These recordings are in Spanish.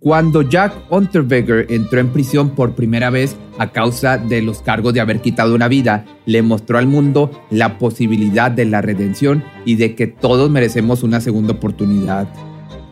Cuando Jack Unterweger entró en prisión por primera vez a causa de los cargos de haber quitado una vida, le mostró al mundo la posibilidad de la redención y de que todos merecemos una segunda oportunidad.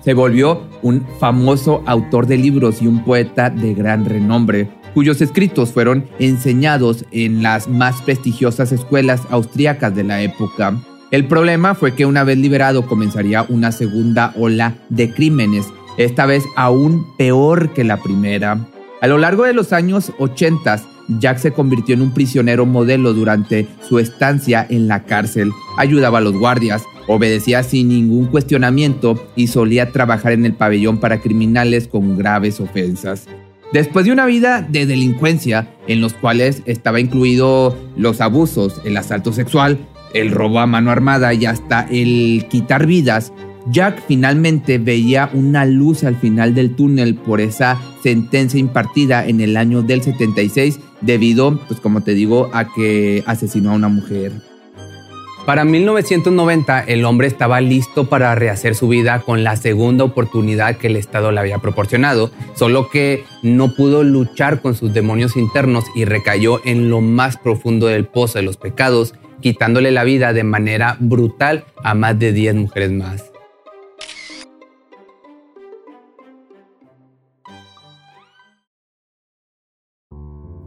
Se volvió un famoso autor de libros y un poeta de gran renombre, cuyos escritos fueron enseñados en las más prestigiosas escuelas austríacas de la época. El problema fue que una vez liberado comenzaría una segunda ola de crímenes esta vez aún peor que la primera. A lo largo de los años 80, Jack se convirtió en un prisionero modelo durante su estancia en la cárcel. Ayudaba a los guardias, obedecía sin ningún cuestionamiento y solía trabajar en el pabellón para criminales con graves ofensas. Después de una vida de delincuencia, en los cuales estaba incluido los abusos, el asalto sexual, el robo a mano armada y hasta el quitar vidas, Jack finalmente veía una luz al final del túnel por esa sentencia impartida en el año del 76 debido, pues como te digo, a que asesinó a una mujer. Para 1990 el hombre estaba listo para rehacer su vida con la segunda oportunidad que el Estado le había proporcionado, solo que no pudo luchar con sus demonios internos y recayó en lo más profundo del pozo de los pecados, quitándole la vida de manera brutal a más de 10 mujeres más.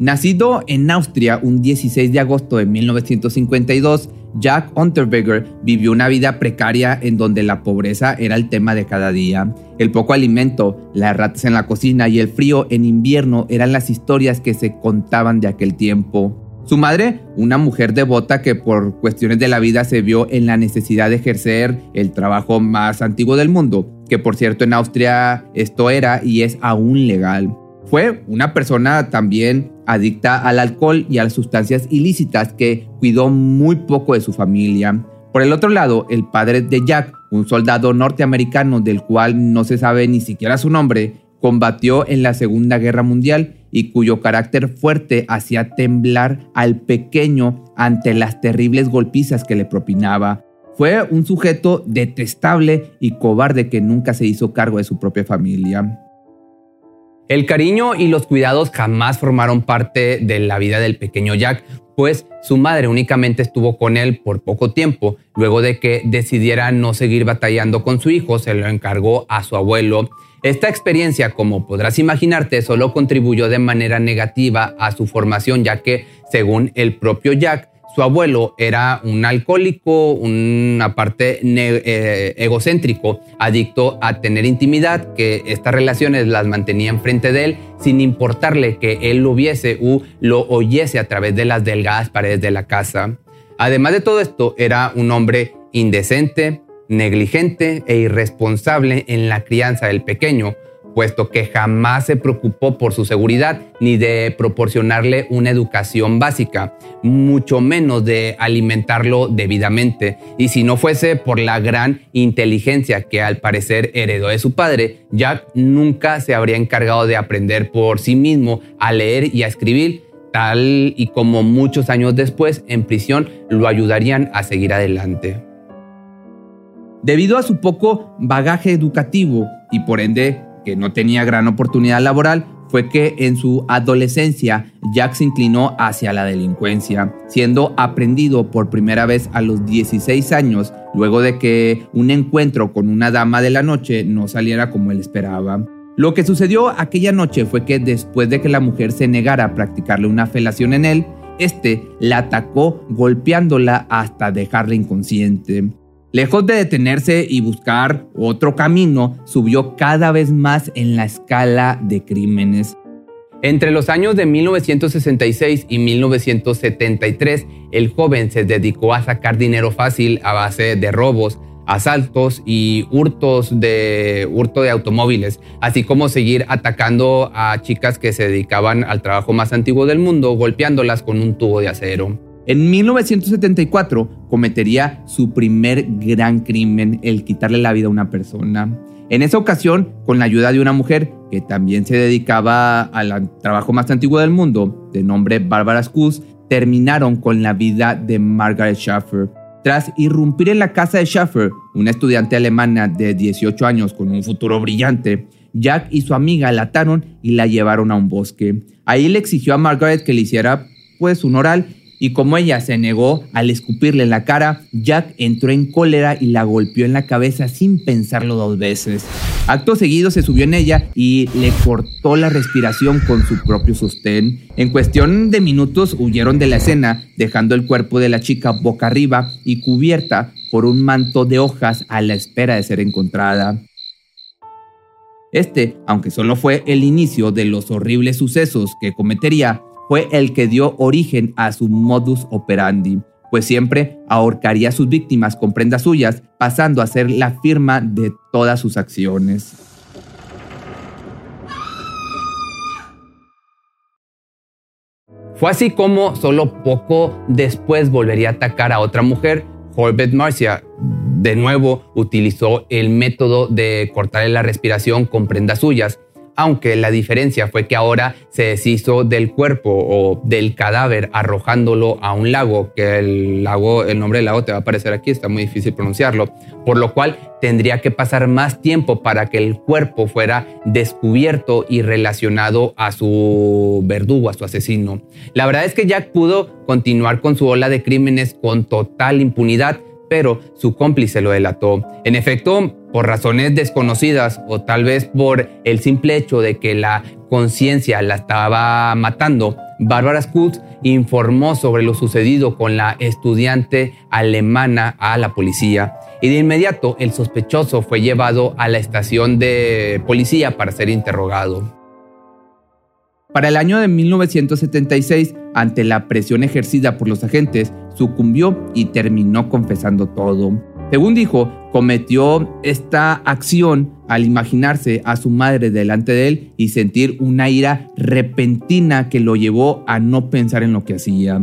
Nacido en Austria un 16 de agosto de 1952, Jack Unterweger vivió una vida precaria en donde la pobreza era el tema de cada día. El poco alimento, las ratas en la cocina y el frío en invierno eran las historias que se contaban de aquel tiempo. Su madre, una mujer devota que por cuestiones de la vida se vio en la necesidad de ejercer el trabajo más antiguo del mundo, que por cierto en Austria esto era y es aún legal. Fue una persona también adicta al alcohol y a las sustancias ilícitas que cuidó muy poco de su familia. Por el otro lado, el padre de Jack, un soldado norteamericano del cual no se sabe ni siquiera su nombre, combatió en la Segunda Guerra Mundial y cuyo carácter fuerte hacía temblar al pequeño ante las terribles golpizas que le propinaba. Fue un sujeto detestable y cobarde que nunca se hizo cargo de su propia familia. El cariño y los cuidados jamás formaron parte de la vida del pequeño Jack, pues su madre únicamente estuvo con él por poco tiempo. Luego de que decidiera no seguir batallando con su hijo, se lo encargó a su abuelo. Esta experiencia, como podrás imaginarte, solo contribuyó de manera negativa a su formación, ya que, según el propio Jack, su abuelo era un alcohólico, una parte eh, egocéntrico, adicto a tener intimidad, que estas relaciones las mantenía enfrente de él sin importarle que él lo viese o lo oyese a través de las delgadas paredes de la casa. Además de todo esto, era un hombre indecente, negligente e irresponsable en la crianza del pequeño, puesto que jamás se preocupó por su seguridad ni de proporcionarle una educación básica, mucho menos de alimentarlo debidamente. Y si no fuese por la gran inteligencia que al parecer heredó de su padre, Jack nunca se habría encargado de aprender por sí mismo a leer y a escribir, tal y como muchos años después en prisión lo ayudarían a seguir adelante. Debido a su poco bagaje educativo y por ende que no tenía gran oportunidad laboral, fue que en su adolescencia Jack se inclinó hacia la delincuencia, siendo aprendido por primera vez a los 16 años, luego de que un encuentro con una dama de la noche no saliera como él esperaba. Lo que sucedió aquella noche fue que después de que la mujer se negara a practicarle una felación en él, este la atacó golpeándola hasta dejarla inconsciente. Lejos de detenerse y buscar otro camino, subió cada vez más en la escala de crímenes. Entre los años de 1966 y 1973, el joven se dedicó a sacar dinero fácil a base de robos, asaltos y hurtos de hurto de automóviles, así como seguir atacando a chicas que se dedicaban al trabajo más antiguo del mundo, golpeándolas con un tubo de acero. En 1974 cometería su primer gran crimen, el quitarle la vida a una persona. En esa ocasión, con la ayuda de una mujer que también se dedicaba al trabajo más antiguo del mundo, de nombre Barbara Skuz, terminaron con la vida de Margaret Schaffer. Tras irrumpir en la casa de Schaffer, una estudiante alemana de 18 años con un futuro brillante, Jack y su amiga la ataron y la llevaron a un bosque. Ahí le exigió a Margaret que le hiciera pues un oral y como ella se negó al escupirle la cara, Jack entró en cólera y la golpeó en la cabeza sin pensarlo dos veces. Acto seguido se subió en ella y le cortó la respiración con su propio sostén. En cuestión de minutos huyeron de la escena, dejando el cuerpo de la chica boca arriba y cubierta por un manto de hojas a la espera de ser encontrada. Este, aunque solo fue el inicio de los horribles sucesos que cometería, fue el que dio origen a su modus operandi, pues siempre ahorcaría a sus víctimas con prendas suyas, pasando a ser la firma de todas sus acciones. Fue así como solo poco después volvería a atacar a otra mujer, Corbett Marcia. De nuevo utilizó el método de cortarle la respiración con prendas suyas, aunque la diferencia fue que ahora se deshizo del cuerpo o del cadáver arrojándolo a un lago, que el lago, el nombre del lago te va a aparecer aquí, está muy difícil pronunciarlo, por lo cual tendría que pasar más tiempo para que el cuerpo fuera descubierto y relacionado a su verdugo, a su asesino. La verdad es que Jack pudo continuar con su ola de crímenes con total impunidad, pero su cómplice lo delató. En efecto, por razones desconocidas o tal vez por el simple hecho de que la conciencia la estaba matando, Barbara Skutz informó sobre lo sucedido con la estudiante alemana a la policía y de inmediato el sospechoso fue llevado a la estación de policía para ser interrogado. Para el año de 1976, ante la presión ejercida por los agentes, sucumbió y terminó confesando todo. Según dijo, cometió esta acción al imaginarse a su madre delante de él y sentir una ira repentina que lo llevó a no pensar en lo que hacía.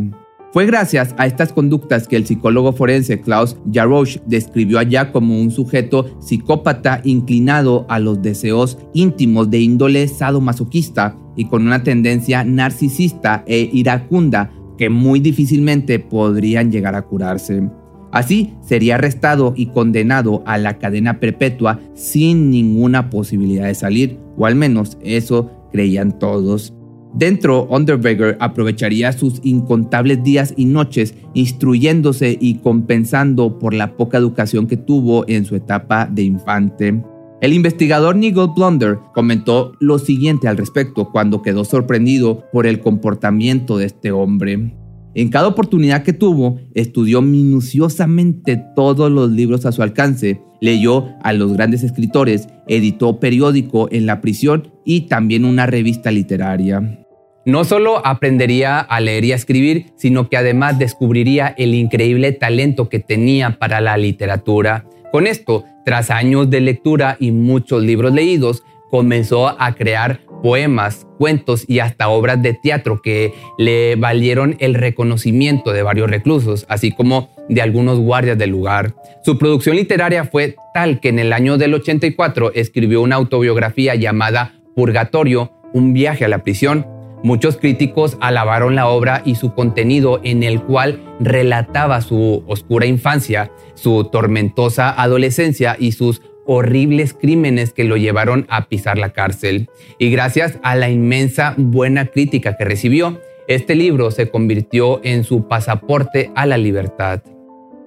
Fue gracias a estas conductas que el psicólogo forense Klaus Jarosch describió a Jack como un sujeto psicópata inclinado a los deseos íntimos de índole sadomasoquista y con una tendencia narcisista e iracunda que muy difícilmente podrían llegar a curarse. Así sería arrestado y condenado a la cadena perpetua sin ninguna posibilidad de salir, o al menos eso creían todos. Dentro, Underberger aprovecharía sus incontables días y noches instruyéndose y compensando por la poca educación que tuvo en su etapa de infante. El investigador Nigel Blunder comentó lo siguiente al respecto cuando quedó sorprendido por el comportamiento de este hombre. En cada oportunidad que tuvo, estudió minuciosamente todos los libros a su alcance, leyó a los grandes escritores, editó periódico en la prisión y también una revista literaria. No solo aprendería a leer y a escribir, sino que además descubriría el increíble talento que tenía para la literatura. Con esto, tras años de lectura y muchos libros leídos, comenzó a crear poemas, cuentos y hasta obras de teatro que le valieron el reconocimiento de varios reclusos, así como de algunos guardias del lugar. Su producción literaria fue tal que en el año del 84 escribió una autobiografía llamada Purgatorio, un viaje a la prisión. Muchos críticos alabaron la obra y su contenido en el cual relataba su oscura infancia, su tormentosa adolescencia y sus horribles crímenes que lo llevaron a pisar la cárcel. Y gracias a la inmensa buena crítica que recibió, este libro se convirtió en su pasaporte a la libertad.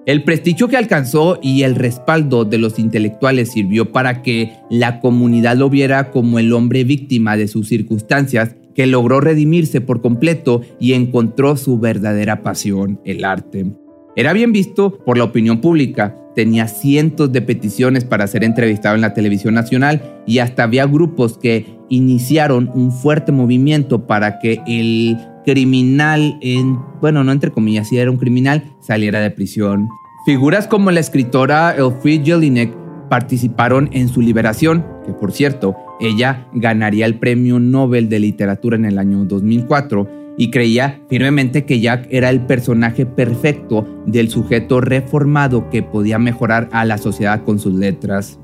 El prestigio que alcanzó y el respaldo de los intelectuales sirvió para que la comunidad lo viera como el hombre víctima de sus circunstancias que logró redimirse por completo y encontró su verdadera pasión, el arte. Era bien visto por la opinión pública, tenía cientos de peticiones para ser entrevistado en la televisión nacional y hasta había grupos que iniciaron un fuerte movimiento para que el criminal, en, bueno, no entre comillas, si era un criminal, saliera de prisión. Figuras como la escritora Elfriede Jelinek participaron en su liberación, que por cierto, ella ganaría el Premio Nobel de Literatura en el año 2004 y creía firmemente que Jack era el personaje perfecto del sujeto reformado que podía mejorar a la sociedad con sus letras.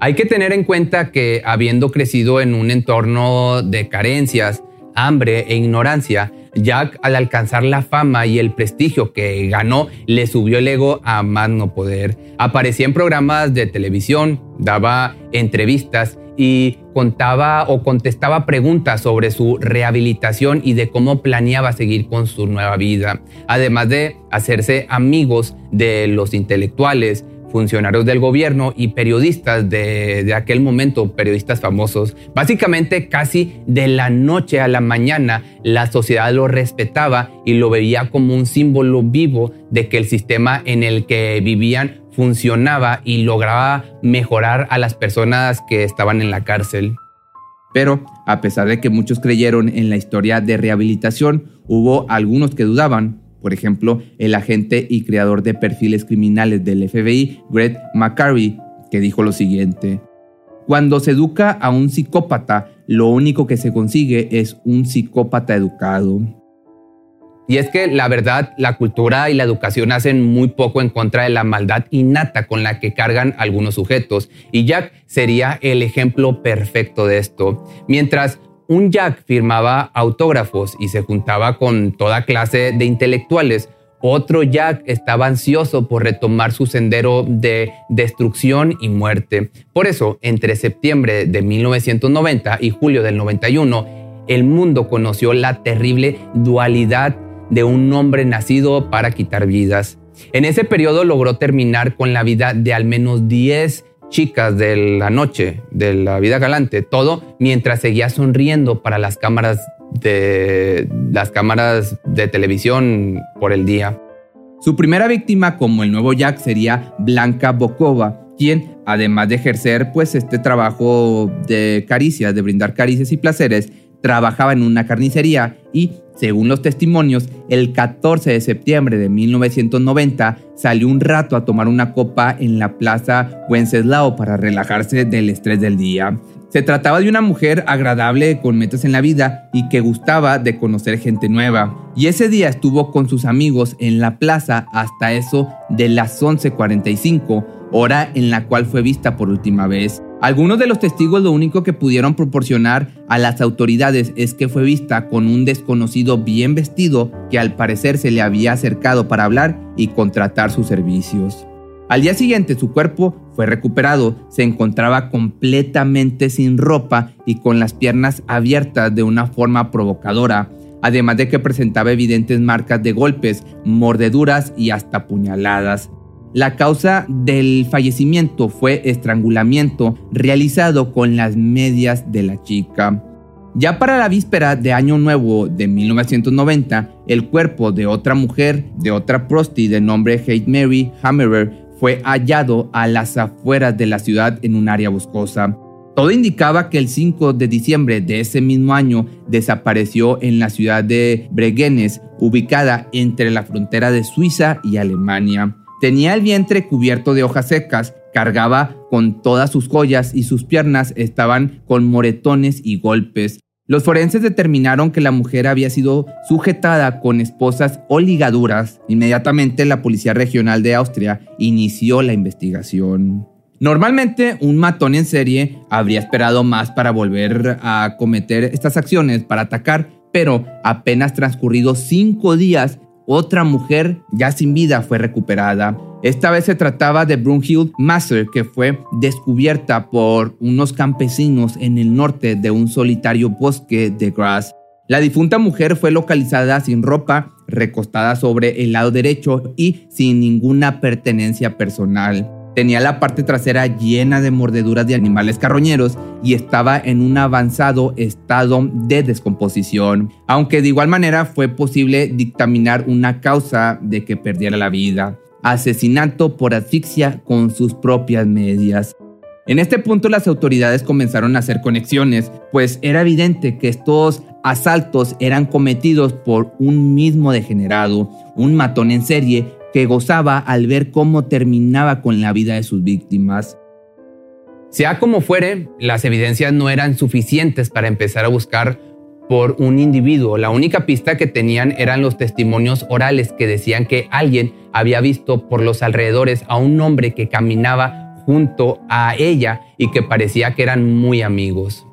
Hay que tener en cuenta que habiendo crecido en un entorno de carencias, hambre e ignorancia, Jack al alcanzar la fama y el prestigio que ganó le subió el ego a más no poder. Aparecía en programas de televisión, daba entrevistas y contaba o contestaba preguntas sobre su rehabilitación y de cómo planeaba seguir con su nueva vida, además de hacerse amigos de los intelectuales, funcionarios del gobierno y periodistas de, aquel momento, periodistas famosos. Básicamente casi de la noche a la mañana la sociedad lo respetaba y lo veía como un símbolo vivo de que el sistema en el que vivían funcionaba y lograba mejorar a las personas que estaban en la cárcel. Pero, a pesar de que muchos creyeron en la historia de rehabilitación, hubo algunos que dudaban, por ejemplo, el agente y creador de perfiles criminales del FBI, Greg McCarthy, que dijo lo siguiente. Cuando se educa a un psicópata, lo único que se consigue es un psicópata educado. Y es que la verdad, la cultura y la educación hacen muy poco en contra de la maldad innata con la que cargan algunos sujetos. Y Jack sería el ejemplo perfecto de esto. Mientras un Jack firmaba autógrafos y se juntaba con toda clase de intelectuales. Otro Jack estaba ansioso por retomar su sendero de destrucción y muerte. Por eso, entre septiembre de 1990 y julio del 91, el mundo conoció la terrible dualidad de un hombre nacido para quitar vidas. En ese periodo logró terminar con la vida de al menos 10 chicas de la noche, de la vida galante, todo mientras seguía sonriendo para las cámaras de las cámaras de televisión por el día. Su primera víctima como el nuevo Jack sería Blanca Bokova, quien además de ejercer pues este trabajo de caricias, de brindar caricias y placeres, trabajaba en una carnicería y según los testimonios, el 14 de septiembre de 1990 salió un rato a tomar una copa en la plaza Wenceslao para relajarse del estrés del día. Se trataba de una mujer agradable con metas en la vida y que gustaba de conocer gente nueva. Y ese día estuvo con sus amigos en la plaza hasta eso de las 11:45, hora en la cual fue vista por última vez. Algunos de los testigos lo único que pudieron proporcionar a las autoridades es que fue vista con un desconocido bien vestido que al parecer se le había acercado para hablar y contratar sus servicios. Al día siguiente su cuerpo fue recuperado, se encontraba completamente sin ropa y con las piernas abiertas de una forma provocadora, además de que presentaba evidentes marcas de golpes, mordeduras y hasta puñaladas. La causa del fallecimiento fue estrangulamiento realizado con las medias de la chica. Ya para la víspera de Año Nuevo de 1990, el cuerpo de otra mujer, de otra prosti de nombre Hate Mary Hammerer, fue hallado a las afueras de la ciudad en un área boscosa. Todo indicaba que el 5 de diciembre de ese mismo año desapareció en la ciudad de Bregenz, ubicada entre la frontera de Suiza y Alemania. Tenía el vientre cubierto de hojas secas, cargaba con todas sus joyas y sus piernas estaban con moretones y golpes. Los forenses determinaron que la mujer había sido sujetada con esposas o ligaduras. Inmediatamente la Policía Regional de Austria inició la investigación. Normalmente un matón en serie habría esperado más para volver a cometer estas acciones, para atacar, pero apenas transcurridos cinco días otra mujer ya sin vida fue recuperada. Esta vez se trataba de Brunhild Master, que fue descubierta por unos campesinos en el norte de un solitario bosque de Grass. La difunta mujer fue localizada sin ropa, recostada sobre el lado derecho y sin ninguna pertenencia personal. Tenía la parte trasera llena de mordeduras de animales carroñeros y estaba en un avanzado estado de descomposición, aunque de igual manera fue posible dictaminar una causa de que perdiera la vida, asesinato por asfixia con sus propias medias. En este punto las autoridades comenzaron a hacer conexiones, pues era evidente que estos asaltos eran cometidos por un mismo degenerado, un matón en serie que gozaba al ver cómo terminaba con la vida de sus víctimas. Sea como fuere, las evidencias no eran suficientes para empezar a buscar por un individuo. La única pista que tenían eran los testimonios orales que decían que alguien había visto por los alrededores a un hombre que caminaba junto a ella y que parecía que eran muy amigos.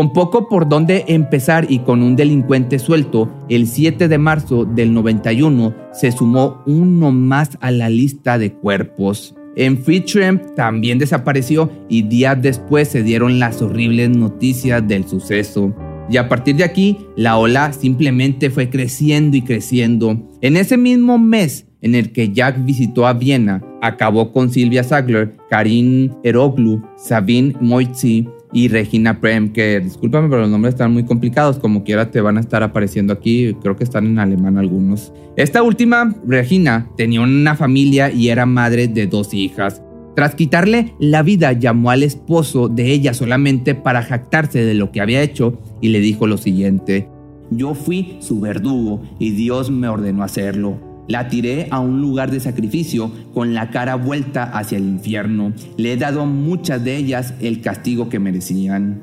Con poco por dónde empezar y con un delincuente suelto, el 7 de marzo del 91 se sumó uno más a la lista de cuerpos. En Freetramp también desapareció y días después se dieron las horribles noticias del suceso. Y a partir de aquí, la ola simplemente fue creciendo y creciendo. En ese mismo mes en el que Jack visitó a Viena, acabó con Silvia Sagler, Karin Eroglu, Sabine Moitzi y Regina Prem, que discúlpame, pero los nombres están muy complicados, como quiera te van a estar apareciendo aquí, creo que están en alemán algunos. Esta última, Regina, tenía una familia y era madre de dos hijas. Tras quitarle la vida, llamó al esposo de ella solamente para jactarse de lo que había hecho y le dijo lo siguiente, yo fui su verdugo y Dios me ordenó hacerlo. La tiré a un lugar de sacrificio con la cara vuelta hacia el infierno. Le he dado a muchas de ellas el castigo que merecían.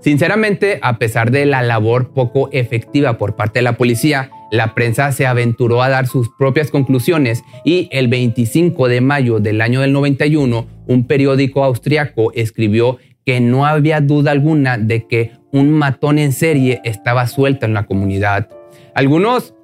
Sinceramente, a pesar de la labor poco efectiva por parte de la policía, la prensa se aventuró a dar sus propias conclusiones y el 25 de mayo del año del 91, un periódico austriaco escribió que no había duda alguna de que un matón en serie estaba suelto en la comunidad. Algunos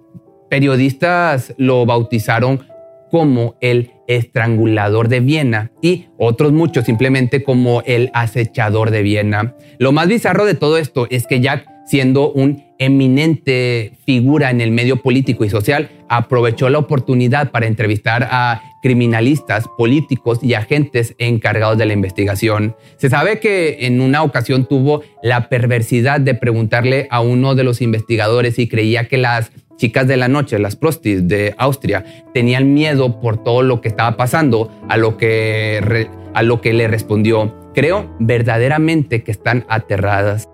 periodistas lo bautizaron como el estrangulador de Viena y otros muchos simplemente como el acechador de Viena. Lo más bizarro de todo esto es que Jack, siendo un eminente figura en el medio político y social, aprovechó la oportunidad para entrevistar a criminalistas, políticos y agentes encargados de la investigación. Se sabe que en una ocasión tuvo la perversidad de preguntarle a uno de los investigadores si creía que las chicas de la noche, las prostis de Austria, tenían miedo por todo lo que estaba pasando, a lo que, a lo que le respondió, creo verdaderamente que están aterradas.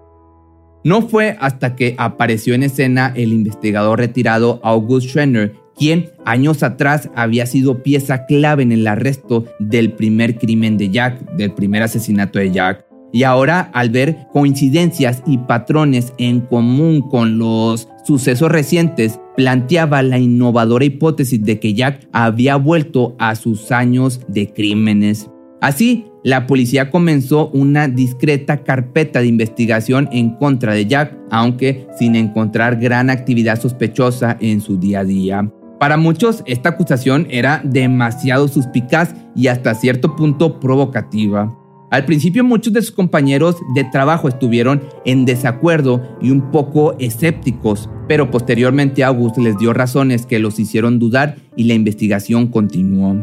No fue hasta que apareció en escena el investigador retirado August Schrenner, quien años atrás había sido pieza clave en el arresto del primer crimen de Jack, del primer asesinato de Jack. Y ahora al ver coincidencias y patrones en común con los sucesos recientes, planteaba la innovadora hipótesis de que Jack había vuelto a sus años de crímenes. Así, la policía comenzó una discreta carpeta de investigación en contra de Jack, aunque sin encontrar gran actividad sospechosa en su día a día. Para muchos, esta acusación era demasiado suspicaz y hasta cierto punto provocativa. Al principio muchos de sus compañeros de trabajo estuvieron en desacuerdo y un poco escépticos, pero posteriormente August les dio razones que los hicieron dudar y la investigación continuó.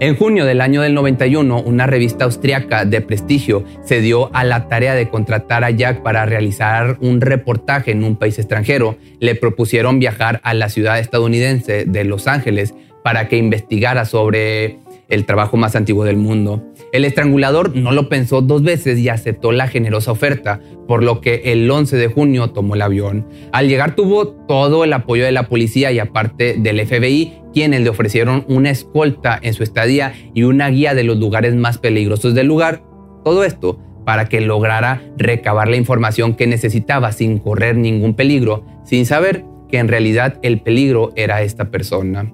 En junio del año del 91, una revista austriaca de prestigio se dio a la tarea de contratar a Jack para realizar un reportaje en un país extranjero. Le propusieron viajar a la ciudad estadounidense de Los Ángeles para que investigara sobre el trabajo más antiguo del mundo. El estrangulador no lo pensó dos veces y aceptó la generosa oferta, por lo que el 11 de junio tomó el avión. Al llegar tuvo todo el apoyo de la policía y aparte del FBI, quienes le ofrecieron una escolta en su estadía y una guía de los lugares más peligrosos del lugar. Todo esto para que lograra recabar la información que necesitaba sin correr ningún peligro, sin saber que en realidad el peligro era esta persona.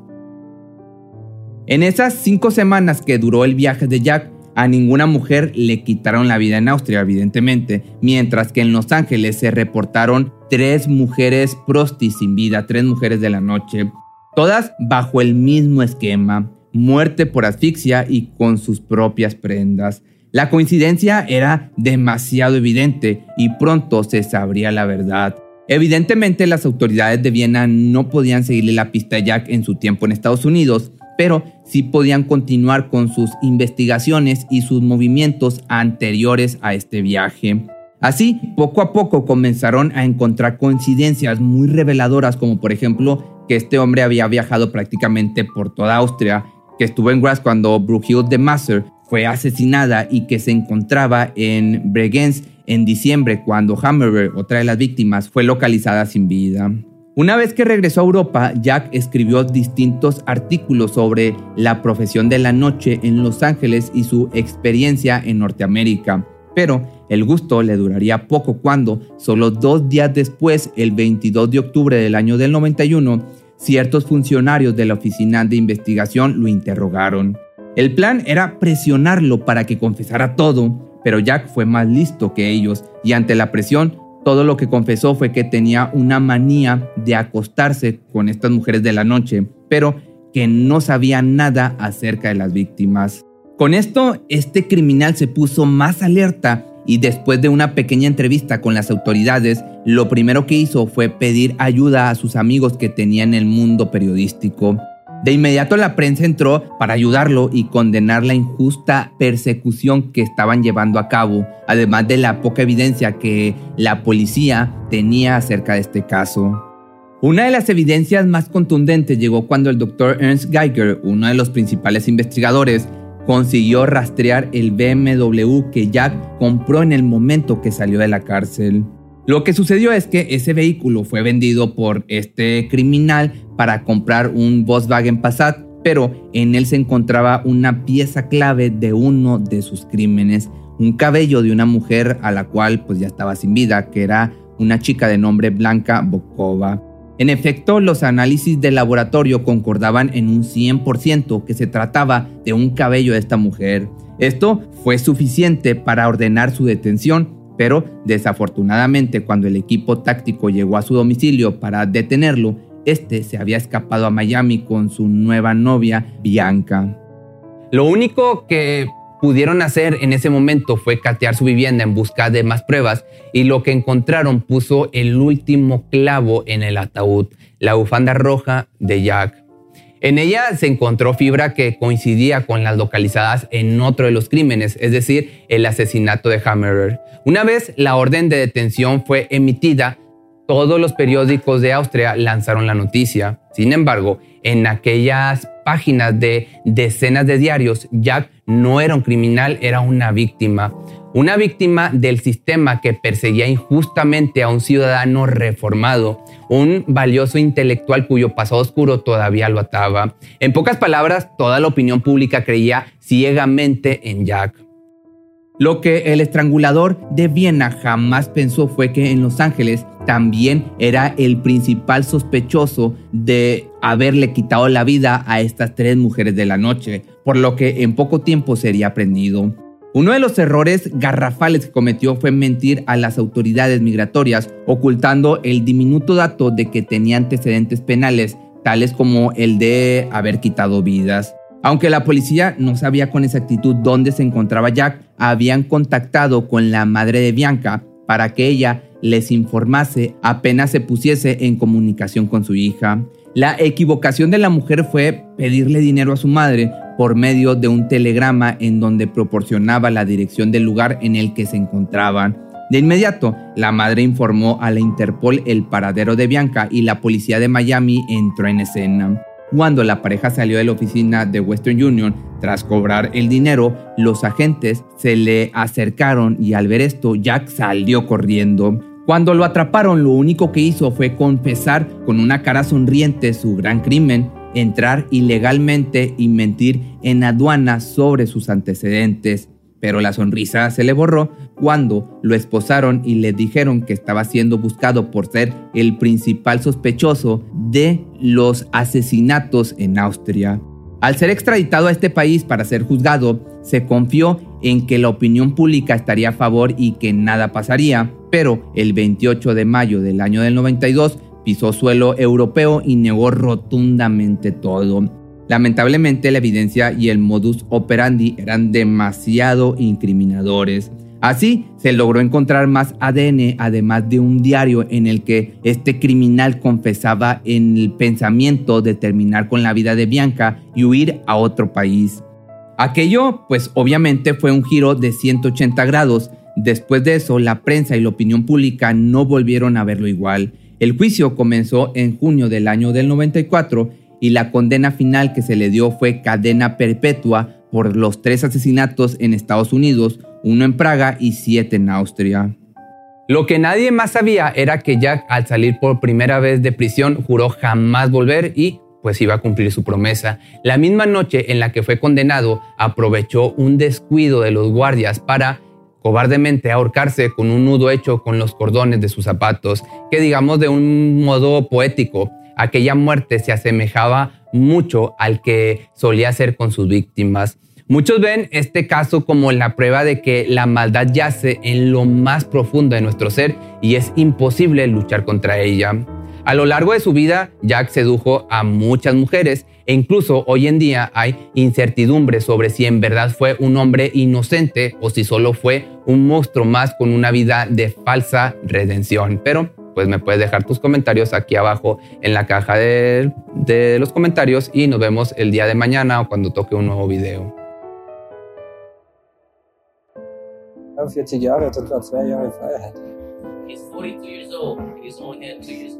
En esas cinco semanas que duró el viaje de Jack, a ninguna mujer le quitaron la vida en Austria, evidentemente, mientras que en Los Ángeles se reportaron tres mujeres prostis sin vida, tres mujeres de la noche, todas bajo el mismo esquema, muerte por asfixia y con sus propias prendas. La coincidencia era demasiado evidente y pronto se sabría la verdad. Evidentemente las autoridades de Viena no podían seguirle la pista a Jack en su tiempo en Estados Unidos, pero sí podían continuar con sus investigaciones y sus movimientos anteriores a este viaje. Así, poco a poco comenzaron a encontrar coincidencias muy reveladoras, como por ejemplo que este hombre había viajado prácticamente por toda Austria, que estuvo en Graz cuando Brunhilde de Masser fue asesinada y que se encontraba en Bregenz en diciembre cuando Hammerberg, otra de las víctimas, fue localizada sin vida. Una vez que regresó a Europa, Jack escribió distintos artículos sobre la profesión de la noche en Los Ángeles y su experiencia en Norteamérica. Pero El gusto le duraría poco cuando, solo dos días después, el 22 de octubre del año del 91, ciertos funcionarios de la oficina de investigación lo interrogaron. El plan era presionarlo para que confesara todo, pero Jack fue más listo que ellos y ante la presión todo lo que confesó fue que tenía una manía de acostarse con estas mujeres de la noche, pero que no sabía nada acerca de las víctimas. Con esto, este criminal se puso más alerta y después de una pequeña entrevista con las autoridades, lo primero que hizo fue pedir ayuda a sus amigos que tenía en el mundo periodístico. De inmediato la prensa entró para ayudarlo y condenar la injusta persecución que estaban llevando a cabo, además de la poca evidencia que la policía tenía acerca de este caso. Una de las evidencias más contundentes llegó cuando el doctor Ernst Geiger, uno de los principales investigadores, consiguió rastrear el BMW que Jack compró en el momento que salió de la cárcel. Lo que sucedió es que ese vehículo fue vendido por este criminal para comprar un Volkswagen Passat, pero en él se encontraba una pieza clave de uno de sus crímenes, un cabello de una mujer a la cual pues ya estaba sin vida, que era una chica de nombre Blanca Bokova. En efecto, los análisis de laboratorio concordaban en un 100% que se trataba de un cabello de esta mujer. Esto fue suficiente para ordenar su detención pero desafortunadamente cuando el equipo táctico llegó a su domicilio para detenerlo, este se había escapado a Miami con su nueva novia, Bianca. Lo único que pudieron hacer en ese momento fue catear su vivienda en busca de más pruebas y lo que encontraron puso el último clavo en el ataúd, la bufanda roja de Jack. En ella se encontró fibra que coincidía con las localizadas en otro de los crímenes, es decir, el asesinato de Hammerer. Una vez la orden de detención fue emitida, todos los periódicos de Austria lanzaron la noticia. Sin embargo, en aquellas páginas de decenas de diarios, Jack no era un criminal, era una víctima. Una víctima del sistema que perseguía injustamente a un ciudadano reformado, un valioso intelectual cuyo pasado oscuro todavía lo ataba. En pocas palabras, toda la opinión pública creía ciegamente en Jack. Lo que el estrangulador de Viena jamás pensó fue que en Los Ángeles también era el principal sospechoso de haberle quitado la vida a estas tres mujeres de la noche, por lo que en poco tiempo sería prendido. Uno de los errores garrafales que cometió fue mentir a las autoridades migratorias, ocultando el diminuto dato de que tenía antecedentes penales, tales como el de haber quitado vidas. Aunque la policía no sabía con exactitud dónde se encontraba Jack, habían contactado con la madre de Bianca para que ella les informase apenas se pusiese en comunicación con su hija. La equivocación de la mujer fue pedirle dinero a su madre por medio de un telegrama en donde proporcionaba la dirección del lugar en el que se encontraban. De inmediato, la madre informó a la Interpol el paradero de Bianca y la policía de Miami entró en escena. Cuando la pareja salió de la oficina de Western Union tras cobrar el dinero, los agentes se le acercaron y al ver esto Jack salió corriendo. Cuando lo atraparon, lo único que hizo fue confesar con una cara sonriente su gran crimen, entrar ilegalmente y mentir en aduana sobre sus antecedentes. Pero la sonrisa se le borró cuando lo esposaron y le dijeron que estaba siendo buscado por ser el principal sospechoso de los asesinatos en Austria. Al ser extraditado a este país para ser juzgado, se confió en que la opinión pública estaría a favor y que nada pasaría, pero el 28 de mayo del año del 92 pisó suelo europeo y negó rotundamente todo. Lamentablemente la evidencia y el modus operandi eran demasiado incriminadores. Así se logró encontrar más ADN además de un diario en el que este criminal confesaba en el pensamiento de terminar con la vida de Bianca y huir a otro país. Aquello pues obviamente fue un giro de 180 grados. Después de eso la prensa y la opinión pública no volvieron a verlo igual. El juicio comenzó en junio del año del 94 y la condena final que se le dio fue cadena perpetua por los tres asesinatos en Estados Unidos, uno en Praga y siete en Austria. Lo que nadie más sabía era que Jack al salir por primera vez de prisión juró jamás volver y pues iba a cumplir su promesa. La misma noche en la que fue condenado aprovechó un descuido de los guardias para cobardemente ahorcarse con un nudo hecho con los cordones de sus zapatos, que digamos de un modo poético, aquella muerte se asemejaba mucho al que solía hacer con sus víctimas. Muchos ven este caso como la prueba de que la maldad yace en lo más profundo de nuestro ser y es imposible luchar contra ella. A lo largo de su vida, Jack sedujo a muchas mujeres e incluso hoy en día hay incertidumbre sobre si en verdad fue un hombre inocente o si solo fue un monstruo más con una vida de falsa redención. Pero pues me puedes dejar tus comentarios aquí abajo en la caja de, de los comentarios y nos vemos el día de mañana o cuando toque un nuevo video. 40 Jahre, das war zwei Jahre Freiheit. He's 42 years old. He's only had two years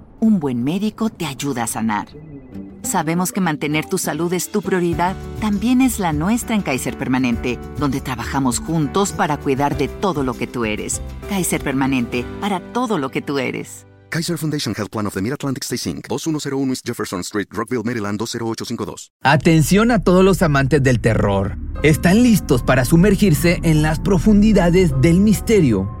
un buen médico te ayuda a sanar. Sabemos que mantener tu salud es tu prioridad, también es la nuestra en Kaiser Permanente, donde trabajamos juntos para cuidar de todo lo que tú eres. Kaiser Permanente, para todo lo que tú eres. Kaiser Foundation Health Plan of the Mid-Atlantic Stay Inc., 2101 East Jefferson Street, Rockville, Maryland 20852. Atención a todos los amantes del terror. ¿Están listos para sumergirse en las profundidades del misterio?